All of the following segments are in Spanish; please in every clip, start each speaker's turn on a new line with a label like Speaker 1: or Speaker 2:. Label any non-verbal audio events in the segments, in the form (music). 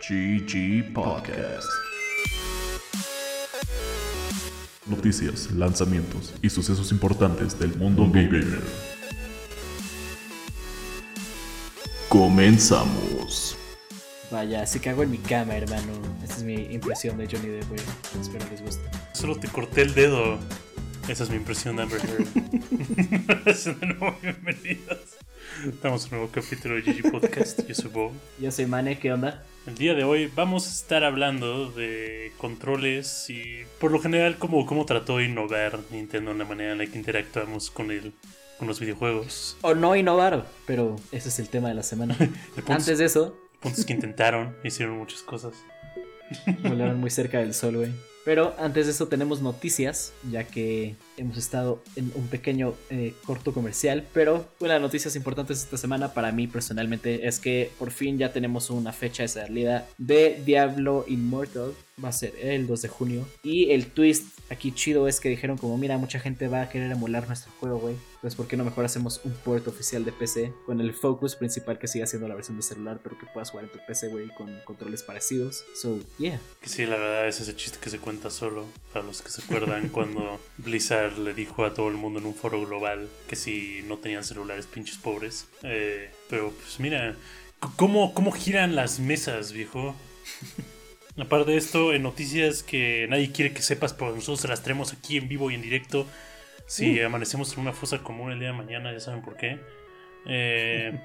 Speaker 1: GG Podcast. Noticias, lanzamientos y sucesos importantes del mundo gamer. Comenzamos.
Speaker 2: Vaya, se cagó en mi cama, hermano. Esta es mi impresión de Johnny Depp, güey. Espero les guste.
Speaker 3: Solo te corté el dedo. Esa es mi impresión de Amber Heard. (laughs) (laughs) bienvenidos. Estamos en un nuevo capítulo de GG Podcast. Yo soy Bob.
Speaker 2: Yo soy Mane, ¿qué onda?
Speaker 3: El día de hoy vamos a estar hablando de controles y por lo general cómo, cómo trató de innovar Nintendo en la manera en la que interactuamos con el, con los videojuegos.
Speaker 2: O no innovar, pero ese es el tema de la semana. (laughs) Antes de eso,
Speaker 3: Puntos que intentaron, hicieron muchas cosas.
Speaker 2: volaron muy cerca del sol, güey. Pero antes de eso tenemos noticias, ya que hemos estado en un pequeño eh, corto comercial. Pero una de las noticias importantes esta semana para mí personalmente es que por fin ya tenemos una fecha de salida de Diablo Immortal. Va a ser el 2 de junio. Y el twist aquí chido es que dijeron como, mira, mucha gente va a querer emular nuestro juego, güey. Pues ¿por qué no mejor hacemos un port oficial de PC con el focus principal que siga siendo la versión de celular, pero que puedas jugar en tu PC, güey, con controles parecidos? So, yeah.
Speaker 3: Que sí, la verdad es ese chiste que se cuenta solo. Para los que se acuerdan (laughs) cuando Blizzard le dijo a todo el mundo en un foro global que si no tenían celulares, pinches pobres. Eh, pero pues mira, ¿cómo, ¿cómo giran las mesas, viejo? (laughs) Aparte de esto, en noticias que nadie quiere que sepas, pero nosotros se las traemos aquí en vivo y en directo. Si amanecemos en una fosa común el día de mañana, ya saben por qué. Eh,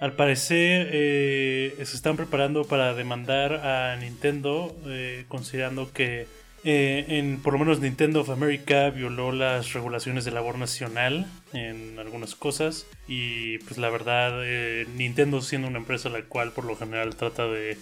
Speaker 3: al parecer eh, se están preparando para demandar a Nintendo, eh, considerando que eh, en por lo menos Nintendo of America violó las regulaciones de labor nacional en algunas cosas y pues la verdad eh, Nintendo siendo una empresa la cual por lo general trata de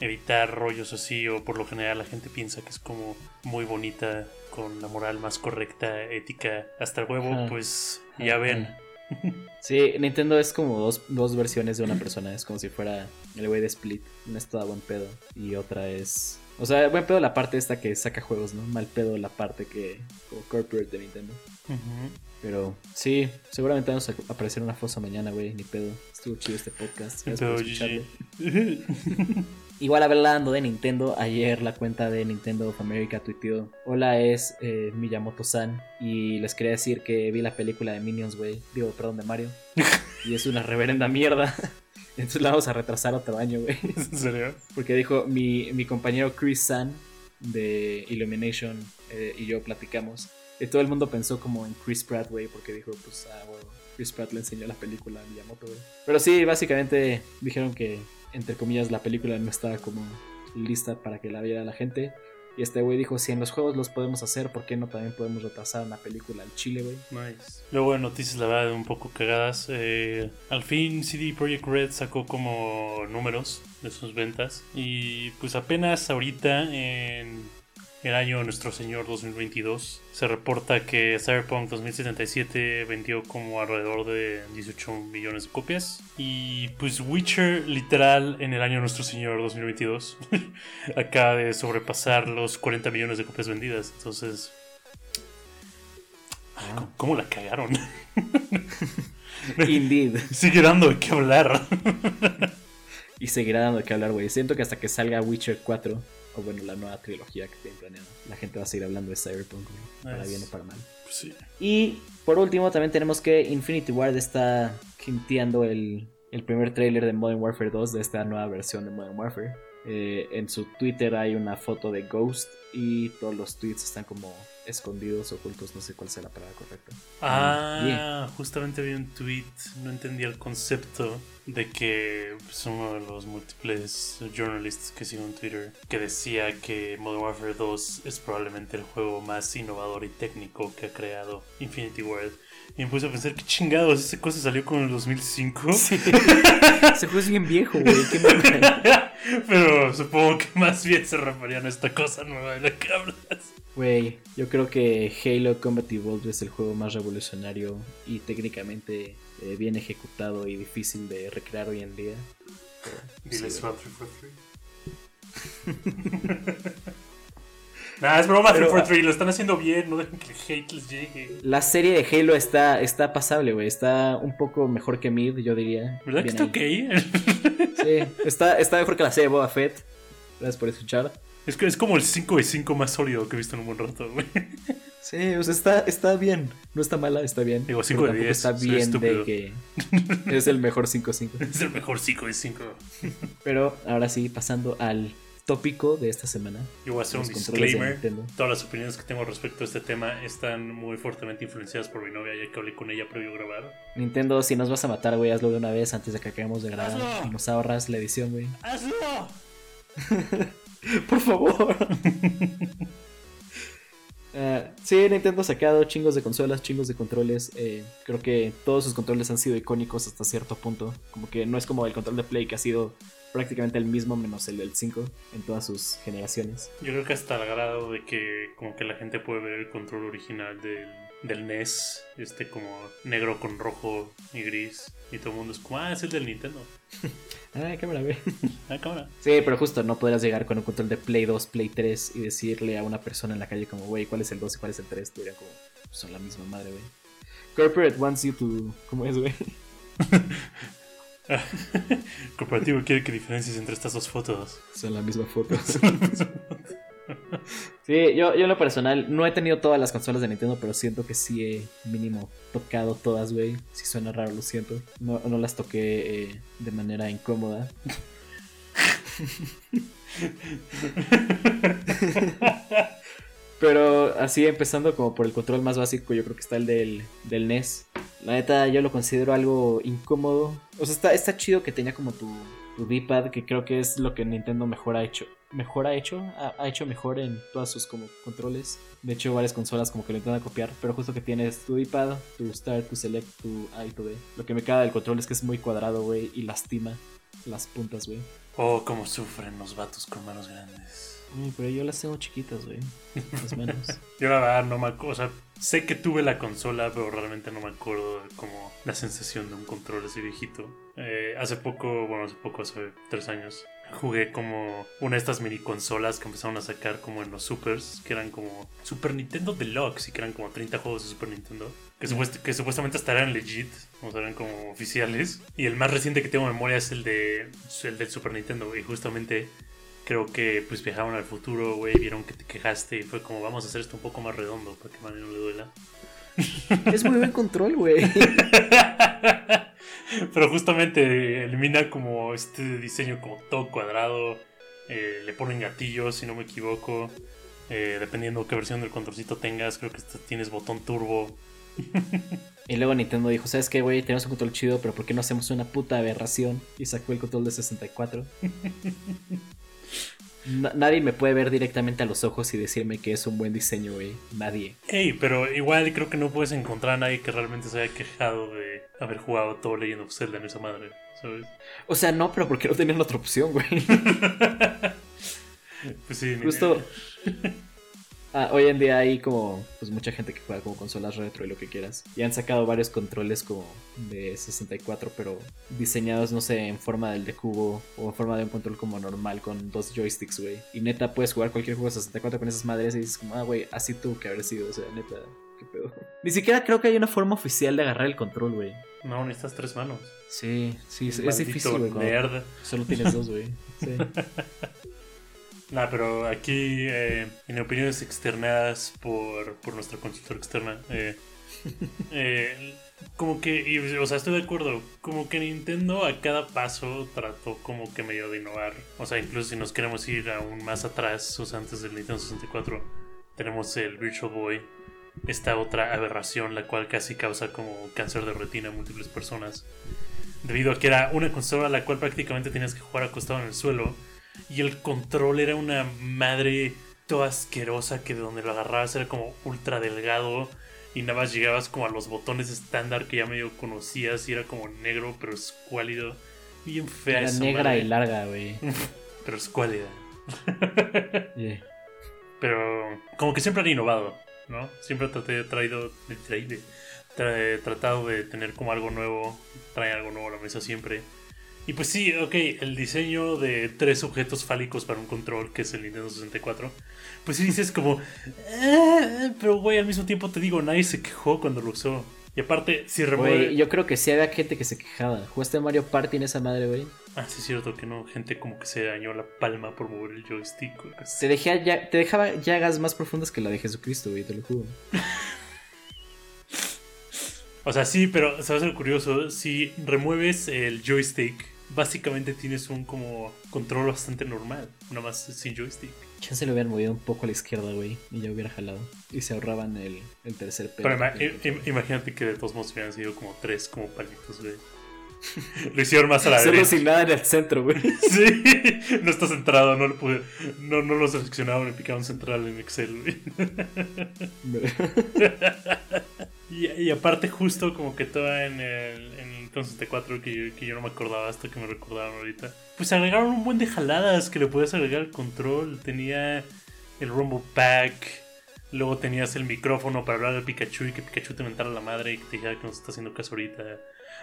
Speaker 3: evitar rollos así o por lo general la gente piensa que es como muy bonita con la moral más correcta, ética hasta el huevo,
Speaker 2: Ajá.
Speaker 3: pues ya ven. (laughs)
Speaker 2: Sí, Nintendo es como dos, dos versiones de una persona. Es como si fuera el güey de Split. Una es toda buen pedo. Y otra es. O sea, buen pedo la parte esta que saca juegos, ¿no? Mal pedo la parte que. como corporate de Nintendo. Pero sí, seguramente vamos a aparecer una fosa mañana, güey. Ni pedo. Estuvo chido este podcast. Gracias por escucharlo. (laughs) Igual hablando de Nintendo, ayer la cuenta de Nintendo of America tuiteó Hola, es eh, Miyamoto-san y les quería decir que vi la película de Minions, güey. Digo, perdón, de Mario. y es una reverenda mierda. (laughs) Entonces la vamos a retrasar otro año, güey.
Speaker 3: ¿En serio?
Speaker 2: Porque dijo mi, mi compañero Chris San de Illumination eh, y yo platicamos. Y todo el mundo pensó como en Chris Pratt, güey, porque dijo, pues, ah, bueno, Chris Pratt le enseñó la película a Miyamoto, güey. Pero sí, básicamente dijeron que, entre comillas, la película no estaba como lista para que la viera la gente. Y este güey dijo, si en los juegos los podemos hacer, ¿por qué no también podemos retrasar una película al Chile, güey?
Speaker 3: Nice. Luego de noticias, la verdad, un poco cagadas. Eh, al fin, CD Projekt Red sacó como números de sus ventas. Y pues apenas ahorita, en el año nuestro señor 2022, se reporta que Cyberpunk 2077 vendió como alrededor de 18 millones de copias. Y pues Witcher, literal, en el año nuestro señor 2022, (laughs) acaba de sobrepasar los 40 millones de copias vendidas. Entonces, ¿cómo- ¿cómo la cagaron? (laughs)
Speaker 2: Indeed. (laughs)
Speaker 3: Sigue dando de qué hablar.
Speaker 2: Y seguirá dando de qué hablar, güey. Siento que hasta que salga Witcher 4, o bueno, la nueva trilogía que tienen planeada, la gente va a seguir hablando de Cyberpunk. Para bien o para mal.
Speaker 3: Pues sí.
Speaker 2: Y por último, también tenemos que Infinity Ward está hinteando el, el primer tráiler de Modern Warfare 2, de esta nueva versión de Modern Warfare. Eh, en su Twitter hay una foto de Ghost y todos los tweets están como escondidos, ocultos, no sé cuál sea la palabra correcta.
Speaker 3: Ah,
Speaker 2: Yeah.
Speaker 3: justamente vi un tweet, no entendía el concepto de que pues, uno de los múltiples journalists que sigo en Twitter que decía que Modern Warfare 2 es probablemente el juego más innovador y técnico que ha creado Infinity Ward. Y me puse a pensar, qué chingados, esa cosa salió con el 2005. (laughs) (laughs)
Speaker 2: Ese juego es bien viejo, güey. (laughs)
Speaker 3: Pero supongo que más bien se referían a esta cosa nueva de la que hablas.
Speaker 2: Güey, yo creo que Halo Combat Evolved es el juego más revolucionario y técnicamente eh, bien ejecutado y difícil de recrear hoy en día.
Speaker 3: Dile
Speaker 2: sí,
Speaker 3: Swap 343. (laughs) Nah, es broma,
Speaker 2: Pero-
Speaker 3: 343. Lo están haciendo bien. No dejen que el hate les llegue.
Speaker 2: La serie de Halo está, está pasable, güey. Está un poco mejor que Mid, yo diría.
Speaker 3: ¿Verdad que está
Speaker 2: ahí.
Speaker 3: ok?
Speaker 2: Sí, está, está mejor que la serie de Boba Fett. Gracias por escuchar.
Speaker 3: Es que es como el 5 de 5 más sólido que he visto en un buen rato, güey.
Speaker 2: Sí, o sea, está, está bien. No está mala, está bien.
Speaker 3: Digo,
Speaker 2: Pero
Speaker 3: 5 de
Speaker 2: tampoco
Speaker 3: 10,
Speaker 2: Está bien de que (laughs) es el mejor 5-5.
Speaker 3: Es el mejor 5 de 5.
Speaker 2: Pero ahora sí, pasando al tópico de esta semana.
Speaker 3: Yo voy a hacer un disclaimer.
Speaker 2: Nintendo.
Speaker 3: Todas las opiniones que tengo respecto a este tema están muy fuertemente influenciadas por mi novia, ya que hablé con ella previo a grabar.
Speaker 2: Nintendo, si nos vas a matar, güey, hazlo de una vez antes de que acabemos de grabar.
Speaker 3: Hazlo.
Speaker 2: Y nos ahorras la edición, güey.
Speaker 3: ¡Hazlo! (laughs) (laughs)
Speaker 2: Por favor. (laughs) Eh, sí, Nintendo ha sacado chingos de consolas, chingos de controles. eh, creo que todos sus controles han sido icónicos hasta cierto punto. Como que no es como el control de Play que ha sido prácticamente el mismo menos el del 5 en todas sus generaciones.
Speaker 3: Yo creo que hasta el grado de que como que la gente puede ver el control original del, del NES, este como negro con rojo y gris, y todo el mundo es como, ah, es el del Nintendo. (laughs)
Speaker 2: Ah, cámara, güey. (laughs)
Speaker 3: Ah, cámara.
Speaker 2: Sí, pero justo no podrás llegar con un control de Play 2, Play 3 y decirle a una persona en la calle como, güey, ¿cuál es el 2 y cuál es el 3? Te dirían como, son la misma madre, güey. Corporate wants you to... ¿Cómo es, güey? (laughs)
Speaker 3: Corporativo quiere que diferencies entre estas dos fotos.
Speaker 2: Son la misma foto. Sí, yo, yo en lo personal no he tenido todas las consolas de Nintendo, pero siento que sí he mínimo tocado todas, güey. Si suena raro, lo siento. No, no las toqué eh, de manera incómoda. Pero así empezando como por el control más básico, yo creo que está el del, del NES. La neta, yo lo considero algo incómodo. O sea, está, está chido que tenía como tu, tu D-pad, que creo que es lo que Nintendo mejor ha hecho. Mejor ha hecho, ha, ha hecho mejor en todas sus como controles. De hecho, varias consolas como que lo intentan copiar, pero justo que tienes tu D-pad, tu Start, tu Select, tu A y tu B. Lo que me caga del control es que es muy cuadrado, güey, y lastima las puntas, güey.
Speaker 3: Oh, cómo sufren los vatos con manos grandes.
Speaker 2: Ay, pero yo las tengo chiquitas, güey. Las manos. (laughs)
Speaker 3: Yo la verdad no me acuerdo, o sea, sé que tuve la consola, pero realmente no me acuerdo de como la sensación de un control así viejito. Eh, hace poco, bueno, hace poco, hace tres años, jugué como una de estas mini consolas que empezaron a sacar como en los supers, que eran como Super Nintendo Deluxe y que eran como 30 juegos de Super Nintendo, que, supuest- que supuestamente hasta eran legit, o sea, eran como oficiales. Y el más reciente que tengo en memoria es el, de, el del Super Nintendo, y justamente creo que pues viajaron al futuro, güey, vieron que te quejaste y fue como vamos a hacer esto un poco más redondo para que a Manny no le duela.
Speaker 2: es muy buen control, güey. (laughs) (laughs)
Speaker 3: Pero justamente elimina como este diseño como todo cuadrado, eh, le ponen gatillos si no me equivoco, eh, dependiendo qué versión del controlcito tengas, creo que este- tienes botón turbo. (laughs)
Speaker 2: Y luego Nintendo dijo, ¿sabes qué, güey? Tenemos un control chido, pero ¿por qué no hacemos una puta aberración? Y sacó el control de 64. (laughs) Na- nadie me puede ver directamente a los ojos y decirme que es un buen diseño, güey. Nadie.
Speaker 3: Ey, pero igual creo que no puedes encontrar a nadie que realmente se haya quejado de haber jugado todo Legend of Zelda en esa madre, ¿sabes?
Speaker 2: O sea, no, pero ¿por qué no tenían otra opción, güey? (laughs)
Speaker 3: Pues sí, ni-
Speaker 2: Justo. Ah, hoy en día hay como pues mucha gente que juega como consolas retro y lo que quieras. Y han sacado varios controles como de 64, pero diseñados, no sé, en forma del de cubo o en forma de un control como normal con dos joysticks, güey. Y neta, puedes jugar cualquier juego de 64 con esas madres y dices como, ah, güey, así tuvo que haber sido, o sea, neta, qué pedo. Ni siquiera creo que hay una forma oficial de agarrar el control, güey.
Speaker 3: No, necesitas tres manos.
Speaker 2: Sí, sí, es, es difícil, güey. Solo tienes dos, güey. (laughs) Sí.
Speaker 3: Nah, pero aquí, eh, en opiniones externadas por, por nuestra consultora externa, eh, (laughs) eh, como que, y, o sea, estoy de acuerdo, como que Nintendo a cada paso trató como que medio de innovar. O sea, incluso si nos queremos ir aún más atrás, o sea, antes del Nintendo 64, tenemos el Virtual Boy, esta otra aberración, la cual casi causa como cáncer de retina a múltiples personas. Debido a que era una consola a la cual prácticamente tenías que jugar acostado en el suelo. Y el control era una madre toda asquerosa que de donde lo agarrabas era como ultra delgado. Y nada más llegabas como a los botones estándar que ya medio conocías y era como negro pero escuálido. Bien fea
Speaker 2: Era
Speaker 3: esa
Speaker 2: negra
Speaker 3: madre,
Speaker 2: y larga, güey. (laughs)
Speaker 3: Pero escuálida. (laughs)
Speaker 2: Yeah.
Speaker 3: Pero como que siempre han innovado, ¿no? Siempre traté, traído, traído, tra- tratado de tener como algo nuevo, trae algo nuevo a la mesa siempre. Y pues sí, ok, el diseño de tres objetos fálicos para un control, que es el Nintendo 64, pues sí dices como, "Eh", pero güey, al mismo tiempo te digo, nadie se quejó cuando lo usó. Y aparte, si
Speaker 2: Güey,
Speaker 3: remueve.
Speaker 2: yo creo que sí había gente que se quejaba. ¿Jugaste Mario Party en esa madre, güey?
Speaker 3: Ah, sí, es cierto que no. Gente como que se dañó la palma por mover el joystick. güey.
Speaker 2: Te, dejé ya- te dejaba llagas más profundas que la de Jesucristo, güey, te lo juro. (laughs)
Speaker 3: O sea, sí, pero ¿sabes lo curioso? Si remueves el joystick, básicamente tienes un como control bastante normal. Nada más sin joystick.
Speaker 2: Chance le hubieran movido un poco a la izquierda, güey, y ya hubiera jalado. Y se ahorraban el, el tercer pelo.
Speaker 3: Pero ima- im- im- imagínate que de todos modos hubieran sido como tres como palitos, güey. (laughs) Lo hicieron más a la
Speaker 2: Solo
Speaker 3: derecha.
Speaker 2: sin nada en el centro, güey. (laughs)
Speaker 3: Sí, no está centrado, no lo pude, no, no lo seleccionaron, le picaron central en Excel, güey. (laughs) Y, y aparte justo como que estaba en el, en Nintendo 64 que yo, que yo no me acordaba hasta que me recordaron ahorita. Pues agregaron un buen de jaladas que le podías agregar al control. Tenía el Rumble Pack. Luego tenías el micrófono para hablar al Pikachu y que Pikachu te mentara la madre y que te dijera que nos está haciendo caso ahorita.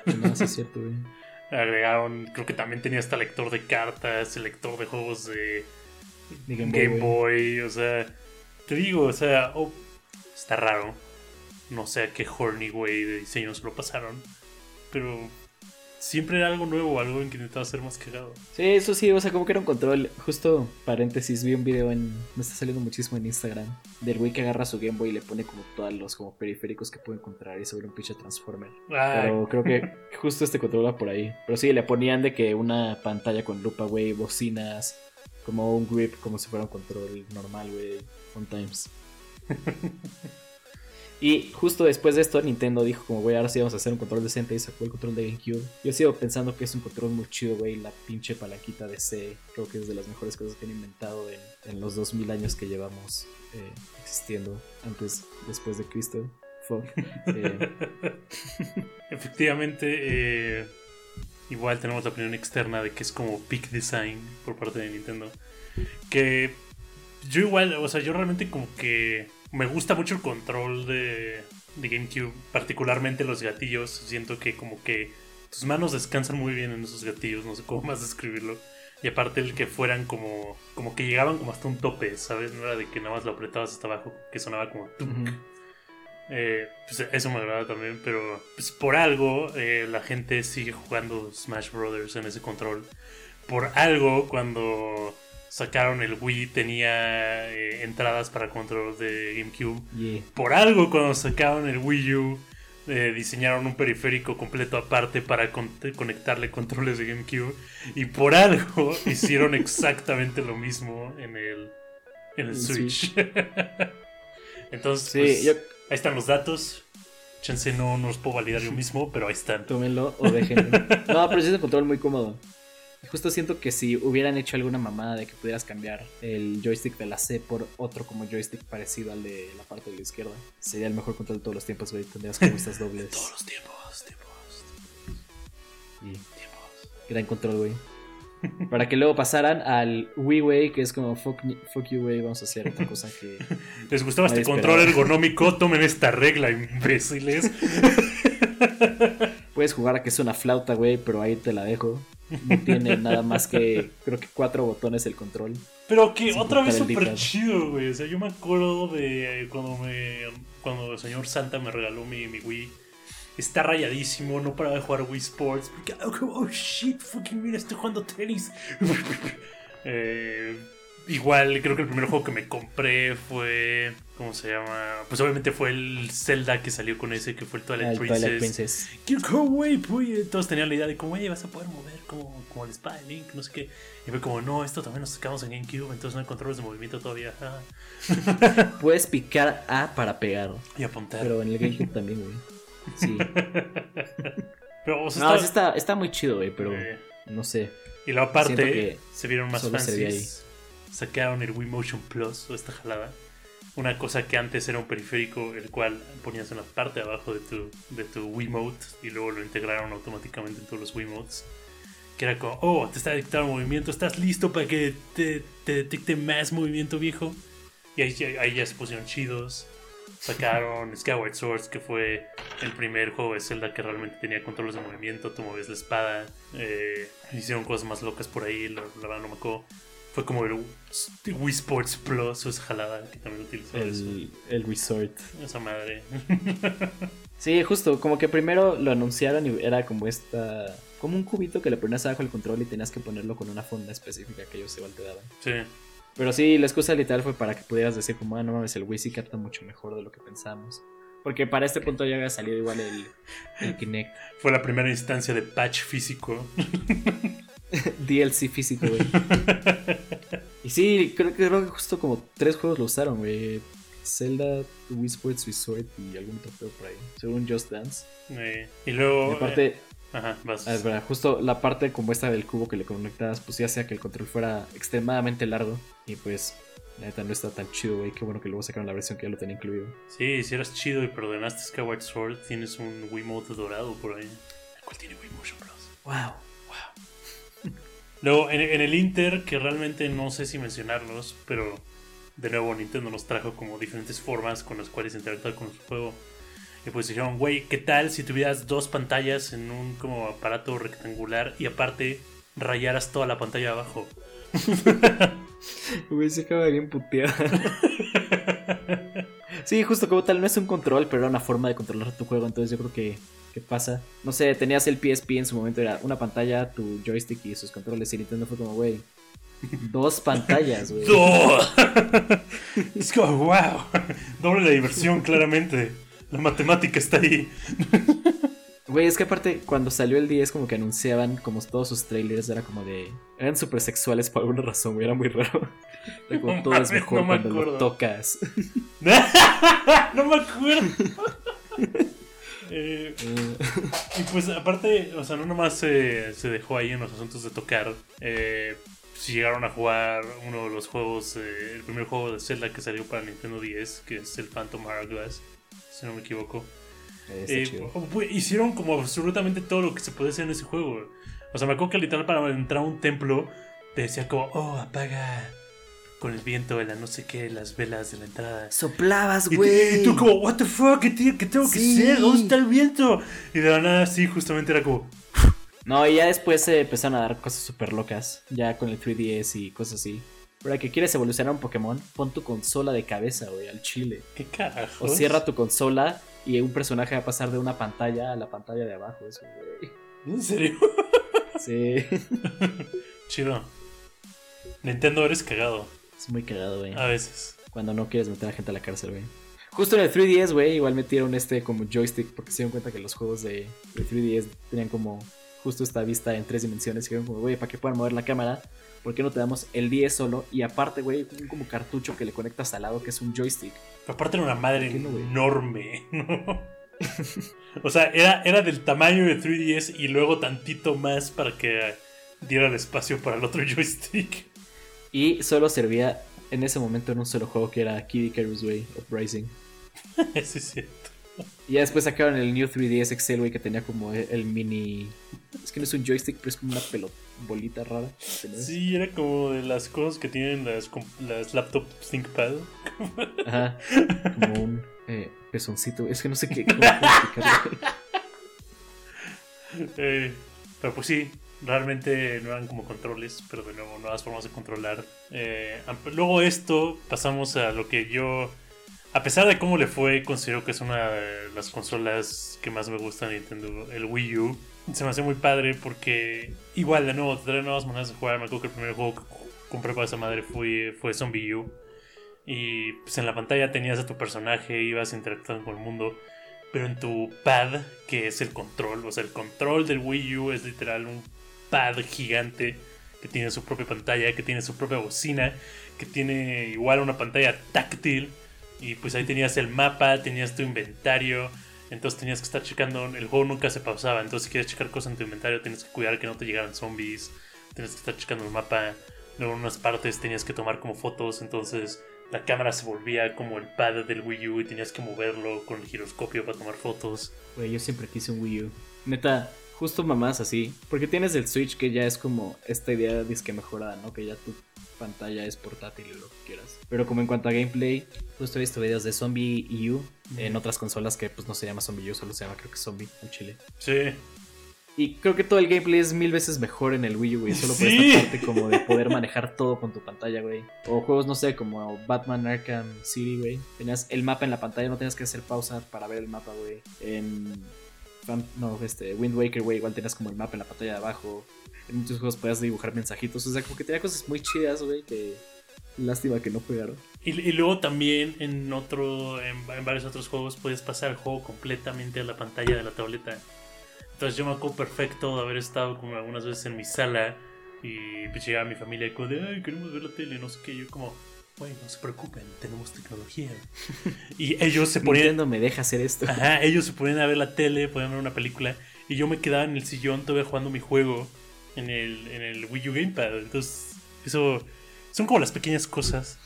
Speaker 2: No, sí es cierto, güey. (laughs)
Speaker 3: Agregaron, creo que también tenía hasta lector de cartas, el lector de juegos de
Speaker 2: De Game
Speaker 3: Game,
Speaker 2: Boy,
Speaker 3: Boy, o sea, te digo, o sea, oh, está raro. No sé a qué horny güey de diseño se lo pasaron, pero siempre era algo nuevo, algo en que intentaba ser más cagado.
Speaker 2: Sí, eso sí, o sea, como que era un control. Justo, paréntesis, vi un video en. Me está saliendo muchísimo en Instagram. Del güey que agarra su Game Boy y le pone como todos los como periféricos que puede encontrar y sobre un pinche Transformer.
Speaker 3: Ay,
Speaker 2: Pero creo que justo este control va por ahí. Pero sí, le ponían de que una pantalla con lupa, güey, bocinas, como un grip, como si fuera un control normal, güey, on times. (laughs) y justo después de esto, Nintendo dijo como, güey, ahora sí vamos a hacer un control decente y sacó el control de GameCube. Yo sigo pensando que es un control muy chido, güey, la pinche palanquita de C. Creo que es de las mejores cosas que han inventado en, en los 2000 años que llevamos eh, existiendo, antes, después de Cristo. Eh, (laughs)
Speaker 3: Efectivamente, eh, igual tenemos la opinión externa de que es como peak design por parte de Nintendo. Que yo igual, o sea, yo realmente como que me gusta mucho el control de, de GameCube, particularmente los gatillos. Siento que como que tus manos descansan muy bien en esos gatillos, no sé cómo (laughs) más describirlo. Y aparte el que fueran como, como que llegaban como hasta un tope, ¿sabes? No era de que nada más lo apretabas hasta abajo, que sonaba como... Eh, pues eso me agrada también, pero pues por algo eh, la gente sigue jugando Smash Brothers en ese control. Por algo cuando sacaron el Wii tenía eh, entradas para control de GameCube.
Speaker 2: Yeah.
Speaker 3: Por algo cuando sacaron el Wii U eh, diseñaron un periférico completo aparte para con- conectarle controles de GameCube. Y por algo (laughs) hicieron exactamente lo mismo en el, en el
Speaker 2: El
Speaker 3: Switch. (laughs) Entonces,
Speaker 2: Sí,
Speaker 3: pues,
Speaker 2: yo
Speaker 3: Ahí están los datos. Chance no, no los puedo validar yo (laughs) mismo, pero ahí están.
Speaker 2: tómenlo o déjenlo. No, pero sí es un control muy cómodo. Justo siento que si hubieran hecho alguna mamada de que pudieras cambiar el joystick de la C por otro como joystick parecido al de la parte de la izquierda, sería el mejor control de todos los tiempos, güey. Tendrías como estas (laughs) dobles.
Speaker 3: Todos los tiempos, tiempos,
Speaker 2: Y
Speaker 3: tiempos.
Speaker 2: gran control, güey. Para que luego pasaran al Wii, güey, que es como fuck, fuck you, güey, vamos a hacer otra cosa que... (laughs)
Speaker 3: ¿Les gustaba este control
Speaker 2: esperaba.
Speaker 3: ergonómico? Tomen esta regla, imbéciles. (laughs)
Speaker 2: Puedes jugar a que es una flauta, güey, pero ahí te la dejo. No tiene nada más que, creo que cuatro botones el control.
Speaker 3: Pero que otra vez súper chido, güey. O sea, yo me acuerdo de cuando me cuando el señor Santa me regaló mi, mi Wii. Está rayadísimo, no paraba de jugar Wii Sports. Porque, oh, oh, shit, fucking mira, estoy jugando tenis. (laughs) Eh, igual, creo que el primer juego que me compré fue. ¿Cómo se llama? Pues obviamente fue el Zelda que salió con ese, que fue el Twilight
Speaker 2: El
Speaker 3: Princess.
Speaker 2: Twilight Princess.
Speaker 3: Que, como, güey, pues, todos tenían la idea de como, güey, vas a poder mover como, como el de Link, no sé qué. Y fue como, no, esto también nos sacamos en GameCube, entonces no hay controles de movimiento todavía. ah". (laughs)
Speaker 2: Puedes picar A para pegar.
Speaker 3: Y apuntar.
Speaker 2: Pero en el GameCube también, güey. Sí. (laughs)
Speaker 3: Pero, o sea,
Speaker 2: No,
Speaker 3: está-
Speaker 2: está, está muy chido, güey, pero
Speaker 3: eh,
Speaker 2: no sé.
Speaker 3: y la parte se vieron más fancies. Sacaron el Wii Motion Plus o esta jalada. Una cosa que antes era un periférico, el cual ponías en la parte de abajo de tu, de tu Wiimote y luego lo integraron automáticamente en todos los Wiimotes. Que era como, oh, te está detectando movimiento, ¿estás listo para que te, te detecte más movimiento viejo? Y ahí, ya- ahí ya se pusieron chidos. Sacaron (laughs) Skyward Swords, que fue el primer juego de Zelda que realmente tenía controles de movimiento. Tú movías la espada. eh, hicieron cosas más locas por ahí, la, la verdad no me acuerdo. Fue como el Wii Sports Plus o esa jalada que también utilizó eso.
Speaker 2: El, el resort.
Speaker 3: Esa madre.
Speaker 2: Sí, justo, como que primero lo anunciaron y era como esta. Como un cubito que le ponías abajo el control y tenías que ponerlo con una funda específica que ellos igual te daban.
Speaker 3: Sí.
Speaker 2: Pero sí, la excusa literal fue para que pudieras decir como, ah, no mames, el Wii sí capta mucho mejor de lo que pensamos. Porque para este punto ya había salido igual el, el Kinect.
Speaker 3: Fue la primera instancia de patch físico. (laughs)
Speaker 2: DLC físico, güey. (laughs) y sí, creo, creo que justo como tres juegos lo usaron, güey. Zelda, Wii Sports Resort y algún otro juego por ahí. Según Just Dance.
Speaker 3: Eh, y luego.
Speaker 2: Y aparte,
Speaker 3: eh, ajá, vas.
Speaker 2: Es verdad, justo la parte como esta del cubo que le conectabas, pues ya hacía que el control fuera extremadamente largo. Y pues, la neta no está tan chido, güey. Qué bueno que luego sacaron la versión que ya lo tenía incluido.
Speaker 3: Sí, si eras chido y perdonaste Skyward Sword, tienes un Wiimote dorado por ahí. El cual tiene Wii Motion Plus.
Speaker 2: Wow.
Speaker 3: Luego, en, en el Inter, que realmente no sé si mencionarlos, pero de nuevo Nintendo nos trajo como diferentes formas con las cuales interactuar con su juego. Y pues dijeron, güey, ¿qué tal si tuvieras dos pantallas en un como aparato rectangular y aparte rayaras toda la pantalla abajo? (laughs)
Speaker 2: Güey, se acaba bien puteada. (laughs) sí, justo como tal, no es un control, pero era una forma de controlar tu juego. Entonces yo creo que, ¿qué pasa? No sé, tenías el PSP en su momento, era una pantalla, tu joystick y sus controles. Y Nintendo fue como, güey, dos pantallas, güey. (laughs)
Speaker 3: Es como, wow. Doble la diversión, claramente. La matemática está ahí.
Speaker 2: Güey, es que aparte, cuando salió el 10, como que anunciaban, como todos sus trailers, era como de. Eran súper sexuales por alguna razón, güey, era muy raro. Era como
Speaker 3: No
Speaker 2: todo es
Speaker 3: mames,
Speaker 2: mejor
Speaker 3: no me
Speaker 2: cuando lo
Speaker 3: acuerdo.
Speaker 2: tocas. (laughs)
Speaker 3: no me acuerdo. Eh,
Speaker 2: Eh,
Speaker 3: y pues aparte, o sea, no nomás se, se dejó ahí en los asuntos de tocar. Eh, si llegaron a jugar uno de los juegos, eh, el primer juego de Zelda que salió para Nintendo 10, que es el Phantom Hourglass, si no me equivoco. Eh,
Speaker 2: chido.
Speaker 3: güey, hicieron como absolutamente todo lo que se puede hacer en ese juego. O sea, me acuerdo que literal para entrar a un templo te decía como, oh, apaga con el viento de la no sé qué, las velas de la entrada.
Speaker 2: Soplabas, güey.
Speaker 3: y tú como, what the fuck, ¿qué, tengo que
Speaker 2: Sí.
Speaker 3: hacer? ¿Dónde está el viento? Y de la nada, sí, justamente era como,
Speaker 2: No, y ya después se empezaron a dar cosas súper locas. Ya con el 3DS y cosas así. Pero que quieres evolucionar un Pokémon, pon tu consola de cabeza, güey, al chile.
Speaker 3: ¿qué carajos?
Speaker 2: O cierra tu consola y un personaje va a pasar de una pantalla a la pantalla de abajo. Eso, güey.
Speaker 3: ¿En serio?
Speaker 2: Sí. (laughs)
Speaker 3: Chido. Nintendo, eres cagado.
Speaker 2: Es muy cagado, güey.
Speaker 3: A veces.
Speaker 2: Cuando no quieres meter a gente a la cárcel, güey. Justo en el 3DS, güey, igual metieron este como joystick porque se dieron cuenta que los juegos de, de 3DS tenían como justo esta vista en tres dimensiones. Y dijeron como, güey, para que puedan mover la cámara, ¿por qué no te damos el 10 solo? Y aparte, güey, un como cartucho que le conectas al lado que es un joystick.
Speaker 3: Pero aparte era una madre enorme, (laughs) ¿no? o sea, era, era del tamaño de 3DS y luego tantito más para que diera el espacio para el otro (laughs) joystick.
Speaker 2: Y solo servía en ese momento en un solo juego que era Kid Icarus, güey, Uprising. (laughs)
Speaker 3: Eso es cierto.
Speaker 2: Y ya después sacaron el New 3DS XL, güey, que tenía como el, mini... Es que no es un joystick, pero es como una pelota, bolita rara.
Speaker 3: Sí, era como de las cosas que tienen las, las laptop ThinkPad. (laughs)
Speaker 2: Ajá. Como un eh, pezoncito. Es que no sé qué. cómo (laughs) explicarlo.
Speaker 3: Eh, pero pues sí, realmente no eran como controles, pero de nuevo nuevas formas de controlar. Eh, luego esto pasamos a lo que yo, a pesar de cómo le fue, considero que es una de las consolas que más me gusta de Nintendo, el Wii U. Se me hace muy padre porque igual de nuevo trae nuevas maneras de jugar. Me acuerdo que el primer juego que compré para esa madre fue, fue Zombie U. Y pues en la pantalla tenías a tu personaje, ibas interactuando con el mundo pero en tu pad, que es el control, o sea, el control del Wii U es literal un pad gigante que tiene su propia pantalla, que tiene su propia bocina, que tiene igual una pantalla táctil, y pues ahí tenías el mapa, tenías tu inventario, entonces tenías que estar checando, el juego nunca se pausaba, entonces si quieres checar cosas en tu inventario tienes que cuidar que no te llegaran zombies, tienes que estar checando el mapa, luego en unas partes tenías que tomar como fotos, entonces la cámara se volvía como el pad del Wii U y tenías que moverlo con el giroscopio para tomar fotos.
Speaker 2: Güey, yo siempre quise un Wii U. Neta, justo mamás así. Porque tienes el Switch que ya es como esta idea disque mejorada, ¿no? Que ya tu pantalla es portátil y lo que quieras. Pero como en cuanto a gameplay, justo he visto videos de Zombie U en otras consolas que pues no se llama Zombie U, solo se llama creo que Zombie en Chile.
Speaker 3: Sí.
Speaker 2: Y creo que todo el gameplay es mil veces mejor en el Wii U, güey. Solo por
Speaker 3: Sí.
Speaker 2: esta parte como de poder manejar todo con tu pantalla, güey. O juegos, no sé, como Batman Arkham City, güey. Tenías el mapa en la pantalla, no tenías que hacer pausa para ver el mapa, güey. En. No, este, Wind Waker, güey, igual tenías como el mapa en la pantalla de abajo. En muchos juegos podías dibujar mensajitos. O sea, como que tenía cosas muy chidas, güey, que. Lástima que no jugaron.
Speaker 3: Y, luego también en otro, en, varios otros juegos puedes pasar el juego completamente a la pantalla de la tableta. Entonces yo me acuerdo perfecto de haber estado como algunas veces en mi sala y pues llegaba mi familia y como de, ay, queremos ver la tele, no sé qué. Yo como, güey, no se preocupen, tenemos tecnología. (laughs) y ellos se ponían,
Speaker 2: Nintendo me deja hacer esto.
Speaker 3: ajá, ellos se ponían a ver la tele, podían ver una película y yo me quedaba en el sillón todavía jugando mi juego en el, en el Wii U Gamepad. Entonces, eso son como las pequeñas cosas.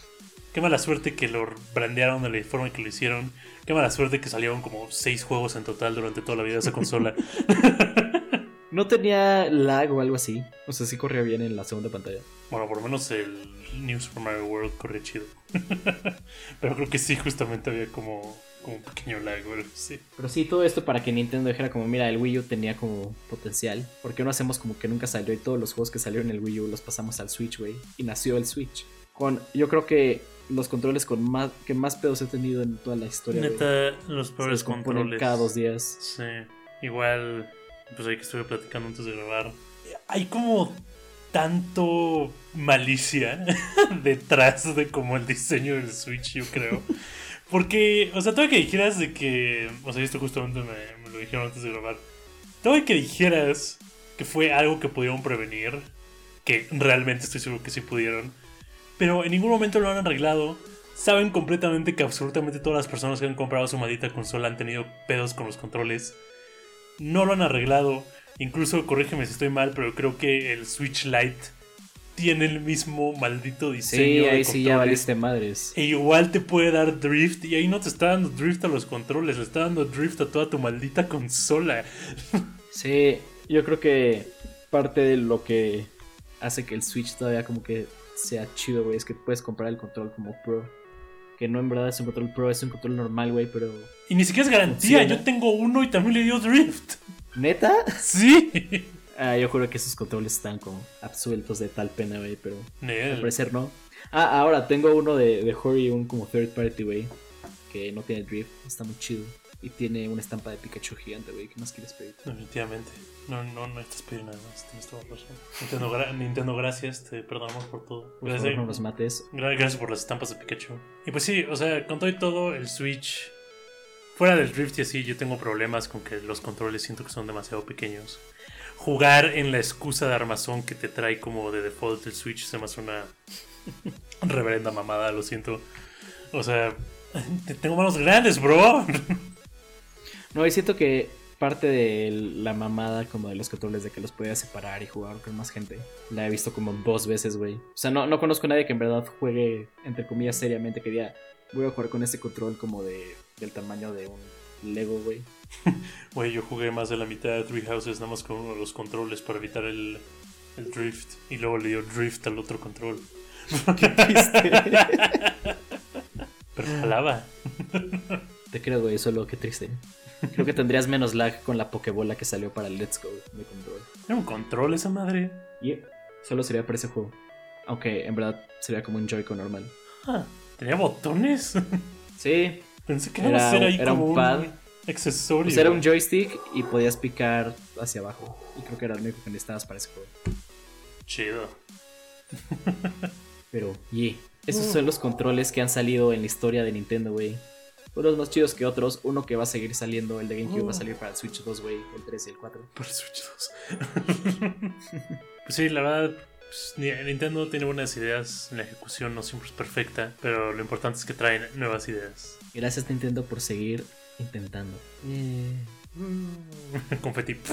Speaker 3: Qué mala suerte que lo brandearon de la forma que lo hicieron. Qué mala suerte que salieron como seis juegos en total durante toda la vida de esa consola. (laughs)
Speaker 2: No tenía lag o algo así. O sea, sí corría bien en la segunda pantalla.
Speaker 3: bueno, por lo menos el News Super Mario World corría chido. (laughs) Pero creo que sí, justamente había como, como un pequeño lag o algo así.
Speaker 2: Pero sí, todo esto para que Nintendo dijera como, mira, el Wii U tenía como potencial. ¿Por qué no hacemos como que nunca salió y todos los juegos que salieron en el Wii U los pasamos al Switch, güey? Y nació el Switch. Con, yo creo que los controles con más, que más pedos he tenido en toda la historia.
Speaker 3: Neta, los peores controles.
Speaker 2: cada dos días.
Speaker 3: Sí, igual, pues ahí que estuve platicando antes de grabar. Hay como tanto malicia (laughs) detrás de como el diseño del Switch, yo creo. Porque, o sea, todo que dijeras de que, o sea, esto justamente me, lo dijeron antes de grabar. Todo que dijeras que fue algo que pudieron prevenir, que realmente estoy seguro que sí pudieron, pero en ningún momento lo han arreglado. Saben completamente que absolutamente todas las personas que han comprado su maldita consola han tenido pedos con los controles. No lo han arreglado. Incluso, corrígeme si estoy mal, pero creo que el Switch Lite tiene el mismo maldito diseño.
Speaker 2: Sí,
Speaker 3: de
Speaker 2: ahí sí ya valiste madres.
Speaker 3: E igual te puede dar drift. Y ahí no te está dando drift a los controles, le está dando drift a toda tu maldita consola. (laughs)
Speaker 2: Sí, yo creo que parte de lo que hace que el Switch todavía como que sea chido, güey, es que puedes comprar el control como Pro. Que no en verdad es un control Pro, es un control normal, güey, pero...
Speaker 3: Y ni siquiera es garantía.
Speaker 2: Funciona.
Speaker 3: Yo tengo uno y también le dio drift.
Speaker 2: ¿Neta?
Speaker 3: Sí.
Speaker 2: Ah, yo juro que esos controles están como absueltos de tal pena, güey, pero al
Speaker 3: Nel.
Speaker 2: parecer no. Ah, ahora tengo uno de, de Hori, un como third party, güey, que no tiene drift, está muy chido. Y tiene una estampa de Pikachu gigante, güey, ¿qué más quieres pedir?
Speaker 3: Definitivamente. No, no, no estás pidiendo nada más. Tienes toda razón. Nintendo, gra- Nintendo, gracias. Te perdonamos por todo.
Speaker 2: Por
Speaker 3: Gracias,
Speaker 2: favor, no los mates.
Speaker 3: gra- gracias por las estampas de Pikachu. Y pues sí, o sea, con todo y todo, el Switch. Fuera del Drift y así, yo tengo problemas con que los controles siento que son demasiado pequeños. Jugar en la excusa de armazón que te trae como de default el Switch se me hace una (laughs) reverenda mamada, lo siento. O sea, (laughs) te- tengo manos grandes, bro. (laughs)
Speaker 2: No, y siento que parte de la mamada como de los controles de que los podías separar y jugar con más gente. La he visto como dos veces, güey. O sea, no, no conozco a nadie que en verdad juegue, entre comillas, seriamente, que diga, voy a jugar con este control como de del tamaño de un Lego, güey. (laughs)
Speaker 3: Güey, yo jugué más de la mitad de Three Houses nada más con uno de los controles para evitar el, el drift. Y luego le dio drift al otro control. (laughs) (laughs) Pero jalaba.
Speaker 2: Te creo, güey, solo qué triste. Creo que tendrías menos lag con la Pokébola que salió para el Let's Go de control.
Speaker 3: Era un control esa madre.
Speaker 2: Y solo sería para ese juego. Aunque en verdad sería como un Joy-Con normal.
Speaker 3: Ah, tenía botones. (laughs)
Speaker 2: Sí,
Speaker 3: Pensé que
Speaker 2: era,
Speaker 3: ahí
Speaker 2: era
Speaker 3: como
Speaker 2: un pad.
Speaker 3: accesorio.
Speaker 2: Pues era un joystick y podías picar hacia abajo. Y creo que era lo único que necesitabas para ese juego.
Speaker 3: Chido. (laughs)
Speaker 2: Pero, yeah. Esos son los controles que han salido en la historia de Nintendo, güey. Unos más chidos que otros. Uno que va a seguir saliendo, el de GameCube va a salir para el Switch 2, güey. El 3 y el 4.
Speaker 3: Por Switch 2. pues sí, la verdad, pues, ni- Nintendo tiene buenas ideas. La ejecución no siempre es perfecta, pero lo importante es que traen nuevas ideas.
Speaker 2: Gracias Nintendo por seguir intentando. (laughs)
Speaker 3: Confeti. (laughs)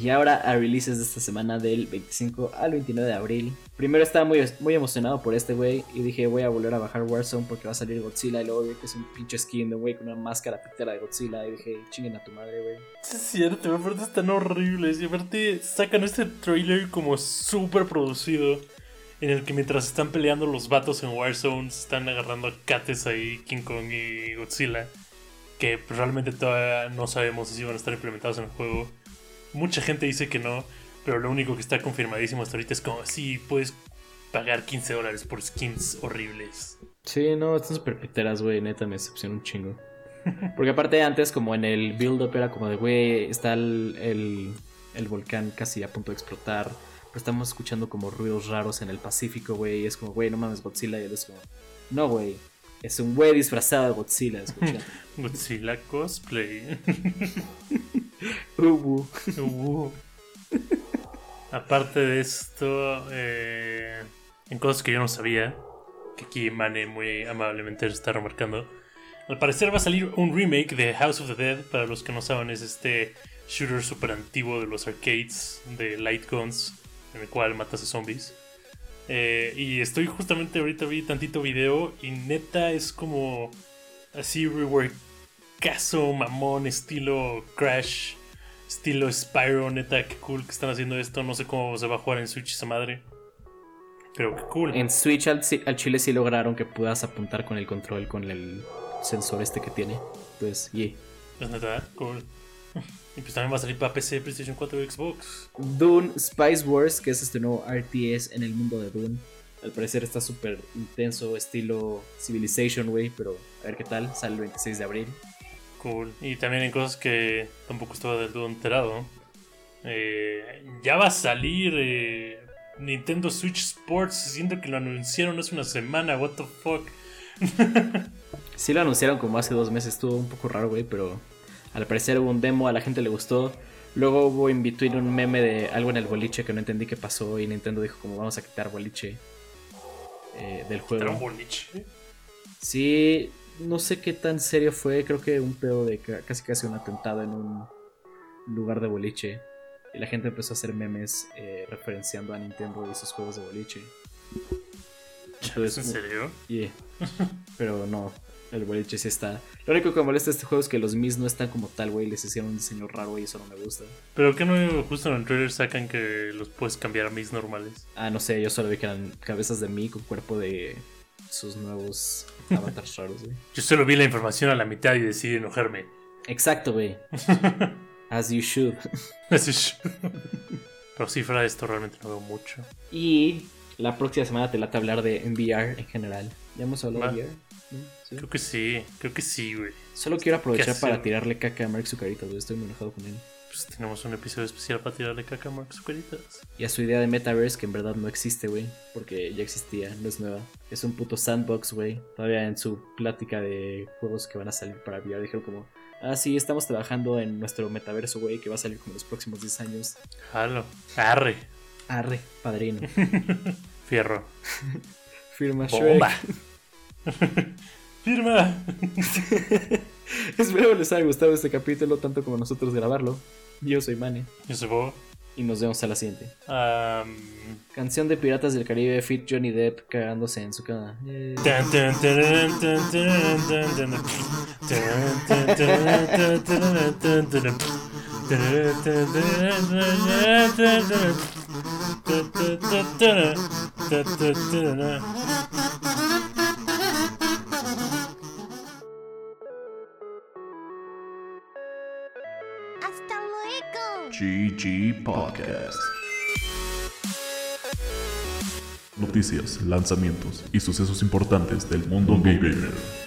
Speaker 2: Y ahora a releases de esta semana del 25 al 29 de abril. Primero estaba muy, muy emocionado por este güey y dije voy a volver a bajar Warzone porque va a salir Godzilla y luego vi que es un pinche skin de güey con una máscara pitera de Godzilla y dije chinguen a tu madre güey.
Speaker 3: Es cierto, aparte están horribles. Y aparte sacan este trailer como súper producido. En el que mientras están peleando los vatos en Warzone, están agarrando a cates ahí, King Kong y Godzilla. que pues, realmente todavía no sabemos si van a estar implementados en el juego. Mucha gente dice que no, pero lo único que está confirmadísimo hasta ahorita es como, sí, puedes pagar 15 dólares por skins horribles.
Speaker 2: Sí, no, están súper piteras, güey. Neta, me decepcionó un chingo. Porque aparte antes, como en el build-up era como de, güey, está el, el, el volcán casi a punto de explotar. Pero estamos escuchando como ruidos raros en el Pacífico, güey. Y es como, güey, no mames, Godzilla. Y él es como, no, güey. Es un güey disfrazado de Godzilla. Escucha. (laughs)
Speaker 3: Godzilla cosplay. (laughs)
Speaker 2: Ubu.
Speaker 3: Uh. Aparte de esto, eh, en cosas que yo no sabía, que aquí Mane muy amablemente está remarcando, al parecer va a salir un remake de House of the Dead. Para los que no saben, es este shooter super antiguo de los arcades de light guns, en el cual matas a zombies. Eh, y estoy justamente ahorita vi tantito video y neta es como así reworkazo mamón estilo Crash, estilo Spyro, neta qué cool que están haciendo esto. No sé cómo se va a jugar en Switch esa madre. Pero qué cool.
Speaker 2: En Switch al, al chile sí lograron que puedas apuntar con el control, con el sensor este que tiene. Pues, yeah.
Speaker 3: Es neta, cool. (laughs) Y pues también va a salir para PC, PlayStation 4 y Xbox.
Speaker 2: Dune Spice Wars, que es este nuevo RTS en el mundo de Dune. Al parecer está súper intenso, estilo Civilization, güey, pero a ver qué tal. Sale el 26 de abril.
Speaker 3: Cool. Y también en cosas que tampoco estaba del todo enterado. Eh, ya va a salir eh, Nintendo Switch Sports. Siento que lo anunciaron hace una semana. What the fuck. (laughs)
Speaker 2: sí lo anunciaron como hace dos meses. Estuvo un poco raro, güey, pero al parecer hubo un demo, a la gente le gustó. Luego hubo in between un meme de algo en el boliche que no entendí qué pasó y Nintendo dijo como vamos a quitar boliche eh, del juego.
Speaker 3: ¿Era un boliche?
Speaker 2: Sí, no sé qué tan serio fue, creo que un pedo de casi casi un atentado en un lugar de boliche. Y la gente empezó a hacer memes eh, referenciando a Nintendo y sus juegos de boliche.
Speaker 3: Entonces, ¿En serio?
Speaker 2: Yeah. (laughs) Pero no, el boliche sí está. Lo único que me molesta de este juego es que los Mis no están como tal, güey. Les hicieron un diseño raro y eso no me gusta.
Speaker 3: Pero que no justo en el trailer sacan que los puedes cambiar a Mis normales.
Speaker 2: Ah, no sé, yo solo vi que eran cabezas de Mi con cuerpo de sus nuevos avatars raros, güey.
Speaker 3: Yo solo vi la información a la mitad y decidí enojarme.
Speaker 2: Exacto, güey. (laughs) As you should.
Speaker 3: As you should. Pero si fuera esto, realmente no veo mucho.
Speaker 2: Y la próxima semana te late hablar de VR en general. ¿Ya hemos hablado de VR?
Speaker 3: ¿Sí? Creo que sí, creo que sí, güey.
Speaker 2: Solo quiero aprovechar para tirarle caca a Mark Zucaritas, güey. Estoy muy enojado con él.
Speaker 3: Pues tenemos un episodio especial para tirarle caca a Mark Zucaritas.
Speaker 2: Y a su idea de Metaverse, que en verdad no existe, güey. Porque ya existía, no es nueva. Es un puto sandbox, güey. Todavía en su plática de juegos que van a salir para VR, dijeron como. Ah, sí, estamos trabajando en nuestro metaverso, güey, que va a salir como en los próximos 10 años.
Speaker 3: Jalo. Arre.
Speaker 2: Arre, padrino. (laughs)
Speaker 3: Fierro.
Speaker 2: Firma
Speaker 3: Bomba. (laughs) Firma. (laughs)
Speaker 2: Espero les haya gustado este capítulo tanto como nosotros grabarlo. Yo soy Mane.
Speaker 3: Yo soy Bob.
Speaker 2: Y nos vemos a la siguiente.
Speaker 3: Um...
Speaker 2: Canción de Piratas del Caribe, Fit Johnny Depp cagándose en su cama.
Speaker 1: GG Podcast. Noticias, lanzamientos y sucesos importantes del mundo gamer.